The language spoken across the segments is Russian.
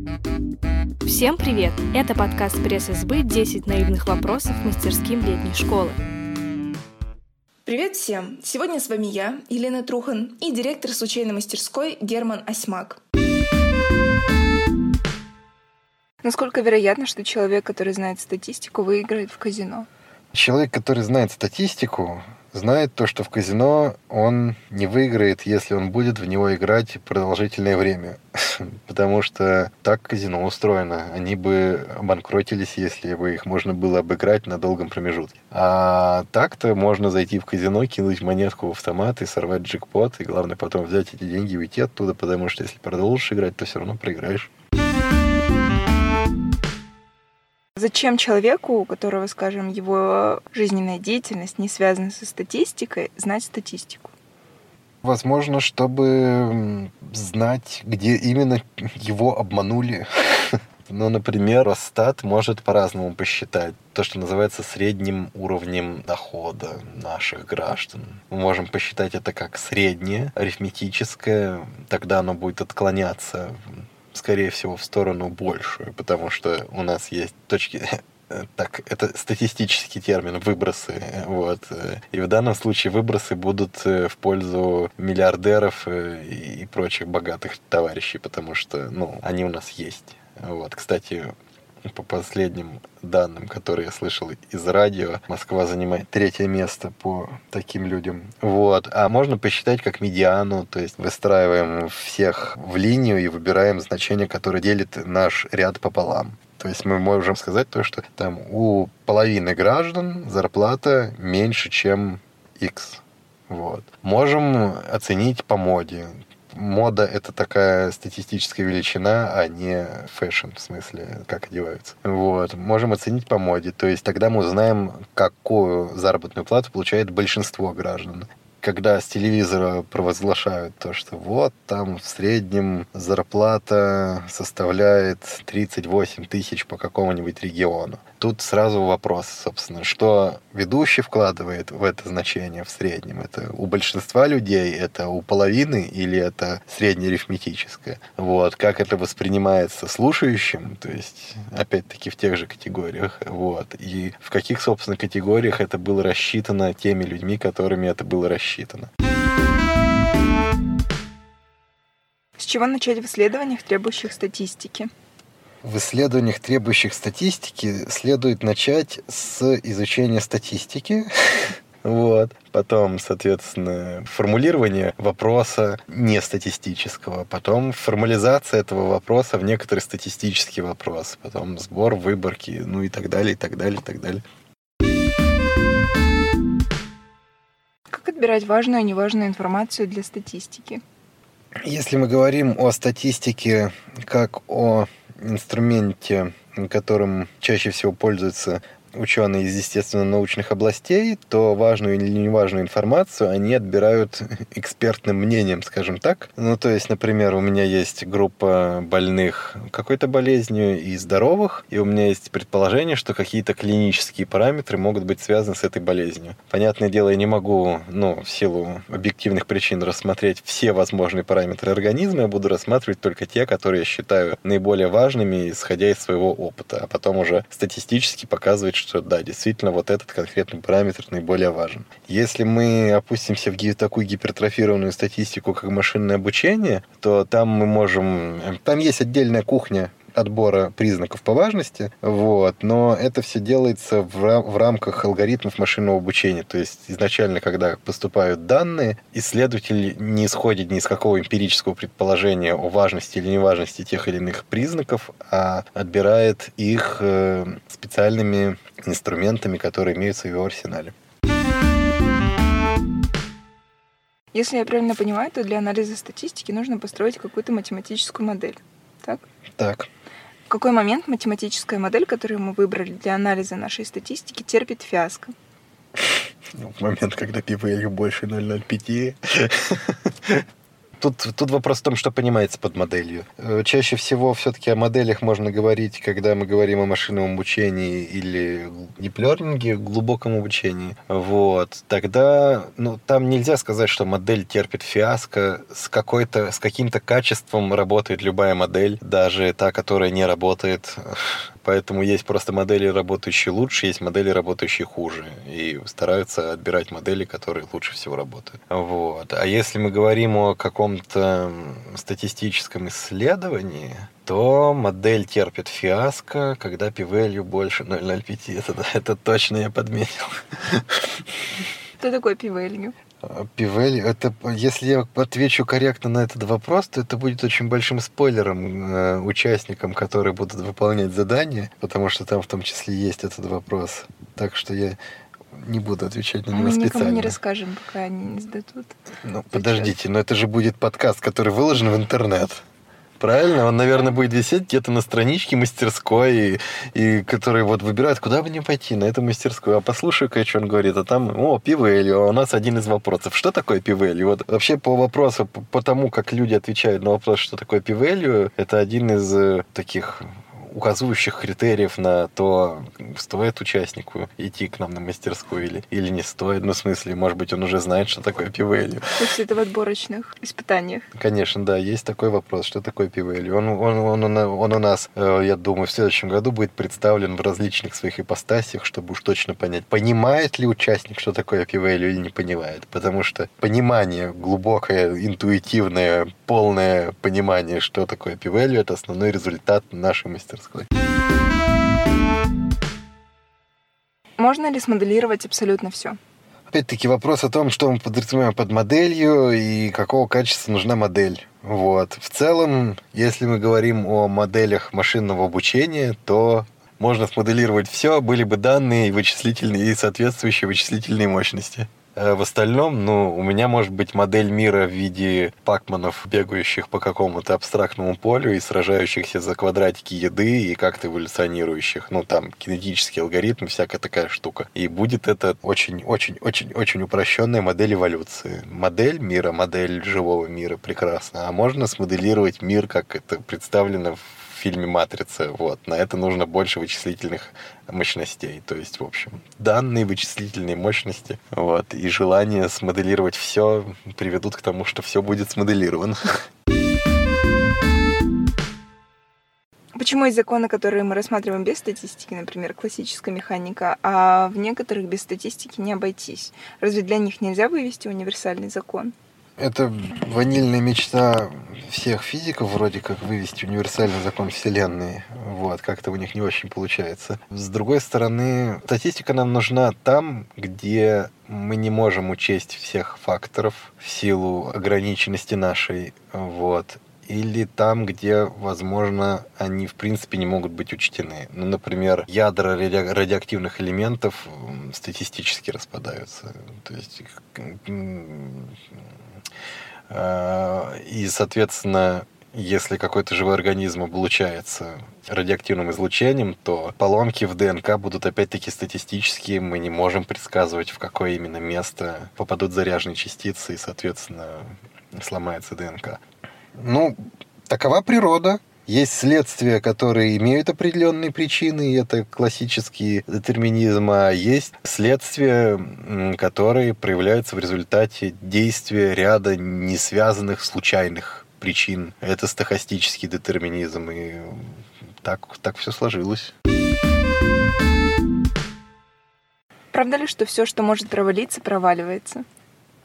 Всем привет! Это подкаст пресс-СБ «10 наивных вопросов мастерским летней школы». Привет всем! Сегодня с вами я, Елена Трухан, и директор случайной мастерской Герман Осьмак. Насколько вероятно, что человек, который знает статистику, выиграет в казино? Человек, который знает статистику, знает то, что в казино он не выиграет, если он будет в него играть продолжительное время. Потому что так казино устроено. Они бы обанкротились, если бы их можно было обыграть на долгом промежутке. А так-то можно зайти в казино, кинуть монетку в автомат и сорвать джекпот, и главное потом взять эти деньги и уйти оттуда, потому что если продолжишь играть, то все равно проиграешь. Зачем человеку, у которого, скажем, его жизненная деятельность не связана со статистикой, знать статистику? Возможно, чтобы знать, где именно его обманули. Ну, например, Росстат может по-разному посчитать то, что называется средним уровнем дохода наших граждан. Мы можем посчитать это как среднее, арифметическое, тогда оно будет отклоняться скорее всего, в сторону большую, потому что у нас есть точки так, это статистический термин, выбросы. Вот. И в данном случае выбросы будут э, в пользу миллиардеров э, и прочих богатых товарищей, потому что, ну, они у нас есть. Вот. Кстати, по последним данным, которые я слышал из радио, Москва занимает третье место по таким людям. Вот. А можно посчитать как медиану, то есть выстраиваем всех в линию и выбираем значение, которое делит наш ряд пополам. То есть мы можем сказать то, что там у половины граждан зарплата меньше, чем X. Вот. Можем оценить по моде мода — это такая статистическая величина, а не fashion, в смысле, как одеваются. Вот. Можем оценить по моде. То есть тогда мы узнаем, какую заработную плату получает большинство граждан когда с телевизора провозглашают то, что вот там в среднем зарплата составляет 38 тысяч по какому-нибудь региону. Тут сразу вопрос, собственно, что ведущий вкладывает в это значение в среднем? Это у большинства людей, это у половины или это среднеарифметическое? Вот, как это воспринимается слушающим, то есть, опять-таки, в тех же категориях, вот, и в каких, собственно, категориях это было рассчитано теми людьми, которыми это было рассчитано. С чего начать в исследованиях, требующих статистики? В исследованиях, требующих статистики, следует начать с изучения статистики. Вот. Потом, соответственно, формулирование вопроса не статистического. Потом формализация этого вопроса в некоторый статистический вопрос. Потом сбор, выборки, ну и так далее, и так далее, и так далее. Как отбирать важную и неважную информацию для статистики? Если мы говорим о статистике как о инструменте, которым чаще всего пользуются ученые из естественно-научных областей, то важную или неважную информацию они отбирают экспертным мнением, скажем так. Ну, то есть, например, у меня есть группа больных какой-то болезнью и здоровых, и у меня есть предположение, что какие-то клинические параметры могут быть связаны с этой болезнью. Понятное дело, я не могу, ну, в силу объективных причин рассмотреть все возможные параметры организма, я буду рассматривать только те, которые я считаю наиболее важными, исходя из своего опыта, а потом уже статистически показывать, что да, действительно вот этот конкретный параметр наиболее важен. Если мы опустимся в такую гипертрофированную статистику, как машинное обучение, то там мы можем... Там есть отдельная кухня отбора признаков по важности, вот, но это все делается в, в рамках алгоритмов машинного обучения. То есть изначально, когда поступают данные, исследователь не исходит ни из какого эмпирического предположения о важности или неважности тех или иных признаков, а отбирает их э, специальными инструментами, которые имеются в его арсенале. Если я правильно понимаю, то для анализа статистики нужно построить какую-то математическую модель. Так? Так какой момент математическая модель, которую мы выбрали для анализа нашей статистики, терпит фиаско? Ну, в момент, когда p больше 0,05. Тут, тут вопрос в том, что понимается под моделью. Э, чаще всего все-таки о моделях можно говорить, когда мы говорим о машинном обучении или диплернинге, глубоком обучении. Вот. Тогда ну, там нельзя сказать, что модель терпит фиаско. С, какой-то, с каким-то качеством работает любая модель, даже та, которая не работает. Поэтому есть просто модели, работающие лучше, есть модели, работающие хуже. И стараются отбирать модели, которые лучше всего работают. Вот. А если мы говорим о каком-то статистическом исследовании, то модель терпит фиаско, когда p больше 0,05. Это, это точно я подметил. Что такое p Пивель, это, если я отвечу корректно на этот вопрос, то это будет очень большим спойлером э, участникам, которые будут выполнять задание, потому что там в том числе есть этот вопрос. Так что я не буду отвечать на него Мы специально. никому не расскажем, пока они не сдадут. Ну, подождите, но это же будет подкаст, который выложен в интернет. Правильно? Он, наверное, будет висеть где-то на страничке мастерской, и, и которые вот выбирают, куда бы мне пойти, на эту мастерскую. А послушай-ка, что он говорит. А там, о, пивелью. А у нас один из вопросов. Что такое пивелью? Вот вообще по вопросу, по, тому, как люди отвечают на вопрос, что такое пивелью, это один из э, таких указывающих критериев на то, стоит участнику идти к нам на мастерскую или, или не стоит. Ну, в смысле, может быть, он уже знает, что такое пивелью. То есть это в отборочных испытаниях? Конечно, да, есть такой вопрос, что такое пивелью. Он, он, он, он, он у нас, э, я думаю, в следующем году будет представлен в различных своих ипостасях, чтобы уж точно понять, понимает ли участник, что такое пивелью или не понимает. Потому что понимание, глубокое, интуитивное, полное понимание, что такое пивелью, это основной результат нашей мастерской мастерской. Можно ли смоделировать абсолютно все? Опять-таки вопрос о том, что мы подразумеваем под моделью и какого качества нужна модель. Вот. В целом, если мы говорим о моделях машинного обучения, то можно смоделировать все, были бы данные вычислительные и соответствующие вычислительные мощности. Э, в остальном, ну, у меня может быть модель мира в виде пакманов, бегающих по какому-то абстрактному полю и сражающихся за квадратики еды и как-то эволюционирующих. Ну, там, кинетический алгоритм, всякая такая штука. И будет это очень-очень-очень-очень упрощенная модель эволюции. Модель мира, модель живого мира прекрасно. А можно смоделировать мир, как это представлено в фильме «Матрица». Вот. На это нужно больше вычислительных мощностей. То есть, в общем, данные вычислительные мощности вот, и желание смоделировать все приведут к тому, что все будет смоделировано. Почему есть законы, которые мы рассматриваем без статистики, например, классическая механика, а в некоторых без статистики не обойтись? Разве для них нельзя вывести универсальный закон? Это ванильная мечта всех физиков вроде как вывести универсальный закон Вселенной. Вот, как-то у них не очень получается. С другой стороны, статистика нам нужна там, где мы не можем учесть всех факторов в силу ограниченности нашей. Вот или там, где, возможно, они в принципе не могут быть учтены. Ну, например, ядра ради- радиоактивных элементов статистически распадаются. То есть и, соответственно, если какой-то живой организм облучается радиоактивным излучением, то поломки в ДНК будут опять-таки статистические. Мы не можем предсказывать, в какое именно место попадут заряженные частицы, и, соответственно, сломается ДНК. Ну, такова природа. Есть следствия, которые имеют определенные причины, и это классический детерминизм, а есть следствия, которые проявляются в результате действия ряда несвязанных случайных причин. Это стохастический детерминизм, и так, так все сложилось. Правда ли, что все, что может провалиться, проваливается?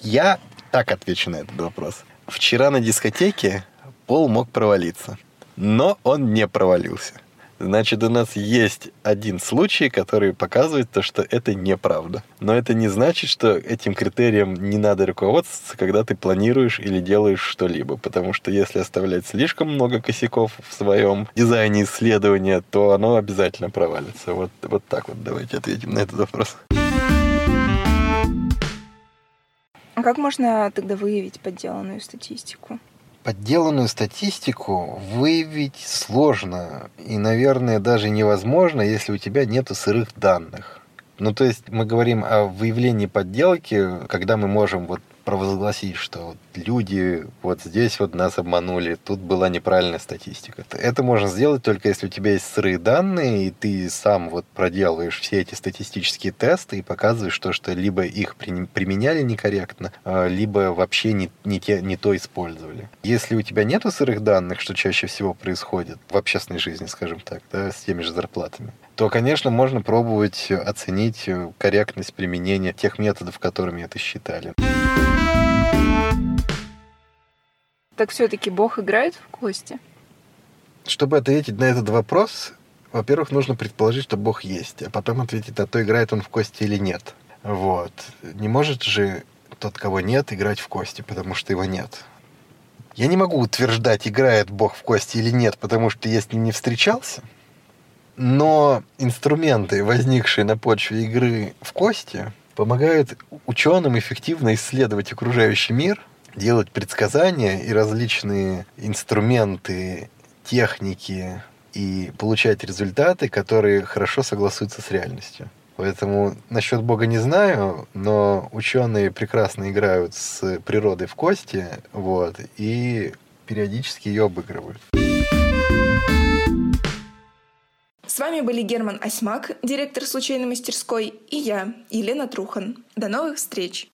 Я так отвечу на этот вопрос. Вчера на дискотеке пол мог провалиться но он не провалился. Значит, у нас есть один случай, который показывает то, что это неправда. Но это не значит, что этим критерием не надо руководствоваться, когда ты планируешь или делаешь что-либо. Потому что если оставлять слишком много косяков в своем дизайне исследования, то оно обязательно провалится. Вот, вот так вот давайте ответим на этот вопрос. А как можно тогда выявить подделанную статистику? Подделанную статистику выявить сложно и, наверное, даже невозможно, если у тебя нет сырых данных. Ну, то есть мы говорим о выявлении подделки, когда мы можем вот провозгласить, что люди вот здесь вот нас обманули, тут была неправильная статистика. Это можно сделать только если у тебя есть сырые данные, и ты сам вот проделываешь все эти статистические тесты и показываешь то, что либо их применяли некорректно, а, либо вообще не, не, те, не то использовали. Если у тебя нету сырых данных, что чаще всего происходит в общественной жизни, скажем так, да, с теми же зарплатами, то, конечно, можно пробовать оценить корректность применения тех методов, которыми это считали. Так все-таки Бог играет в кости? Чтобы ответить на этот вопрос, во-первых, нужно предположить, что Бог есть, а потом ответить, а то играет он в кости или нет. Вот. Не может же тот, кого нет, играть в кости, потому что его нет. Я не могу утверждать, играет Бог в кости или нет, потому что я с ним не встречался. Но инструменты, возникшие на почве игры в кости, помогают ученым эффективно исследовать окружающий мир – делать предсказания и различные инструменты, техники и получать результаты, которые хорошо согласуются с реальностью. Поэтому насчет Бога не знаю, но ученые прекрасно играют с природой в кости, вот, и периодически ее обыгрывают. С вами были Герман Осьмак, директор случайной мастерской, и я, Елена Трухан. До новых встреч!